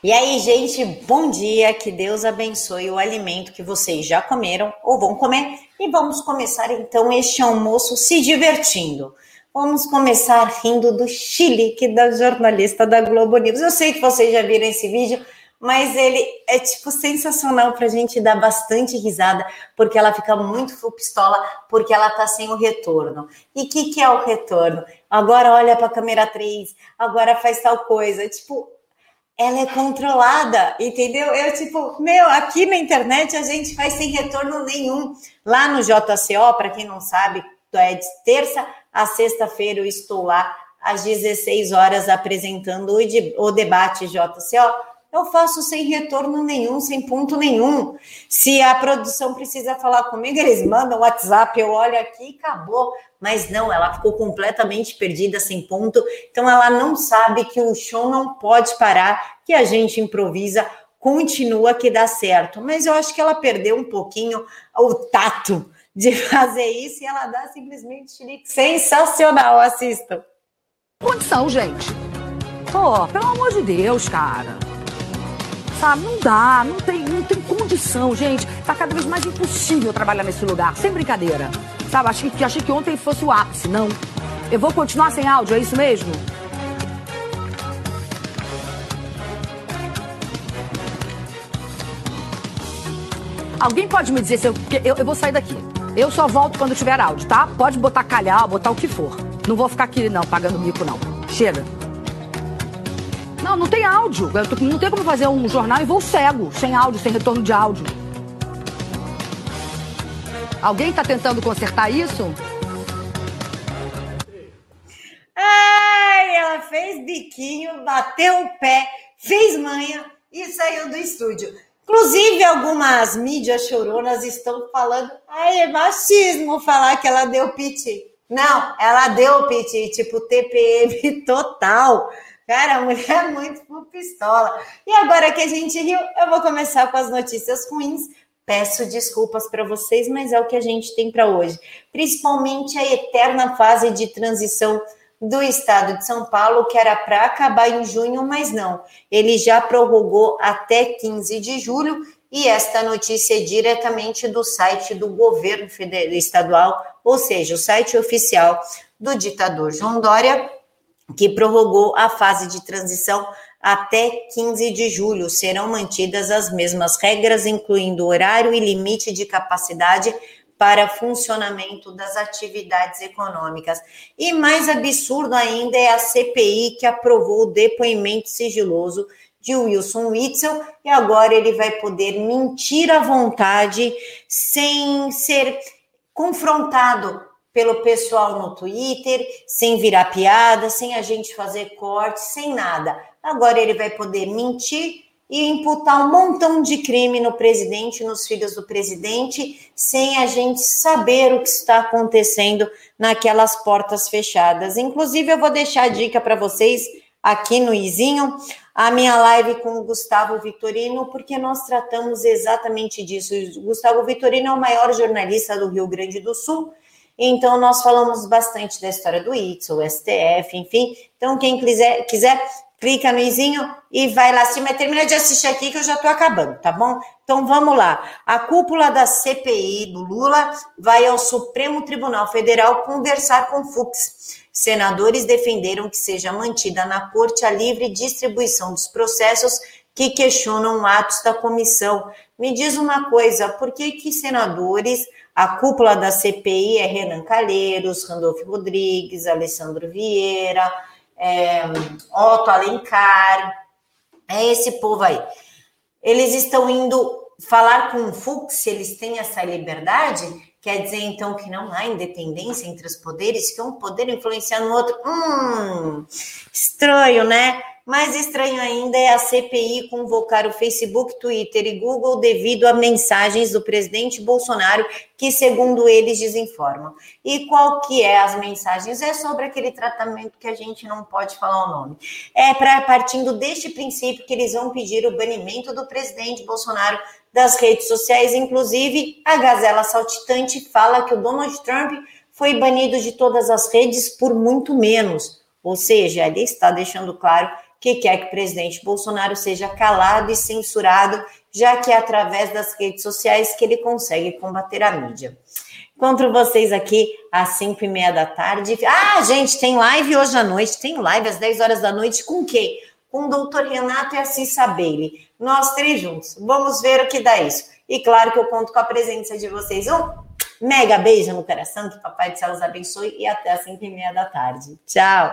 E aí, gente, bom dia, que Deus abençoe o alimento que vocês já comeram ou vão comer. E vamos começar então este almoço se divertindo. Vamos começar rindo do Chile, que da jornalista da Globo News. Eu sei que vocês já viram esse vídeo, mas ele é tipo sensacional para a gente dar bastante risada, porque ela fica muito full pistola, porque ela tá sem o retorno. E o que, que é o retorno? Agora olha para a câmera 3, agora faz tal coisa. Tipo, ela é controlada, entendeu? Eu, tipo, meu, aqui na internet a gente faz sem retorno nenhum. Lá no JCO, para quem não sabe, é de terça a sexta-feira eu estou lá às 16 horas apresentando o, de, o debate JCO eu faço sem retorno nenhum, sem ponto nenhum. Se a produção precisa falar comigo, eles mandam WhatsApp, eu olho aqui e acabou. Mas não, ela ficou completamente perdida, sem ponto. Então ela não sabe que o show não pode parar, que a gente improvisa, continua que dá certo. Mas eu acho que ela perdeu um pouquinho o tato de fazer isso e ela dá simplesmente sensacional. Assistam. Condição, gente. Pô, pelo amor de Deus, cara. Sabe, não dá, não tem, não tem condição, gente. Tá cada vez mais impossível trabalhar nesse lugar, sem brincadeira. Sabe, achei que, achei que ontem fosse o ápice, não. Eu vou continuar sem áudio, é isso mesmo? Alguém pode me dizer se eu, eu, eu vou sair daqui. Eu só volto quando tiver áudio, tá? Pode botar calhar, botar o que for. Não vou ficar aqui, não, pagando mico, não. Chega. Não, não tem áudio. Não tem como fazer um jornal em voo cego, sem áudio, sem retorno de áudio. Alguém está tentando consertar isso? Ai, ela fez biquinho, bateu o pé, fez manha e saiu do estúdio. Inclusive, algumas mídias choronas estão falando, ai, é machismo falar que ela deu piti. Não, ela deu piti, tipo TPM total. Cara, a mulher é muito por pistola. E agora que a gente riu, eu vou começar com as notícias ruins. Peço desculpas para vocês, mas é o que a gente tem para hoje. Principalmente a eterna fase de transição do estado de São Paulo, que era para acabar em junho, mas não. Ele já prorrogou até 15 de julho. E esta notícia é diretamente do site do governo federal, estadual, ou seja, o site oficial do ditador João Dória, que prorrogou a fase de transição até 15 de julho. Serão mantidas as mesmas regras, incluindo horário e limite de capacidade para funcionamento das atividades econômicas. E mais absurdo ainda é a CPI que aprovou o depoimento sigiloso de Wilson Witzel e agora ele vai poder mentir à vontade sem ser confrontado pelo pessoal no Twitter, sem virar piada, sem a gente fazer corte, sem nada. Agora ele vai poder mentir e imputar um montão de crime no presidente, nos filhos do presidente, sem a gente saber o que está acontecendo naquelas portas fechadas. Inclusive, eu vou deixar a dica para vocês aqui no Izinho, a minha live com o Gustavo Vitorino, porque nós tratamos exatamente disso. O Gustavo Vitorino é o maior jornalista do Rio Grande do Sul então, nós falamos bastante da história do ITS, o STF, enfim. Então, quem quiser, quiser clica no izinho e vai lá acima. Termina de assistir aqui que eu já estou acabando, tá bom? Então vamos lá. A cúpula da CPI do Lula vai ao Supremo Tribunal Federal conversar com Fux. Senadores defenderam que seja mantida na corte a livre distribuição dos processos que questionam atos da comissão. Me diz uma coisa, por que que senadores a cúpula da CPI é Renan Calheiros, Randolfo Rodrigues, Alessandro Vieira, é, Otto Alencar, é esse povo aí. Eles estão indo falar com o Fux, eles têm essa liberdade, quer dizer então que não há independência entre os poderes, que um poder influencia no outro. Hum, estranho, né? Mais estranho ainda é a CPI convocar o Facebook, Twitter e Google devido a mensagens do presidente Bolsonaro que, segundo eles, desinformam. E qual que é as mensagens? É sobre aquele tratamento que a gente não pode falar o nome. É partindo deste princípio que eles vão pedir o banimento do presidente Bolsonaro das redes sociais, inclusive a Gazela Saltitante fala que o Donald Trump foi banido de todas as redes por muito menos. Ou seja, ele está deixando claro que quer que o presidente Bolsonaro seja calado e censurado, já que é através das redes sociais que ele consegue combater a mídia. Encontro vocês aqui às 5 e meia da tarde. Ah, gente, tem live hoje à noite, tem live às 10 horas da noite com quem? Com o doutor Renato e a Cissa Bailey. Nós três juntos. Vamos ver o que dá isso. E claro que eu conto com a presença de vocês. Um mega beijo no coração, que o Papai do Céu os abençoe e até às 5 e meia da tarde. Tchau!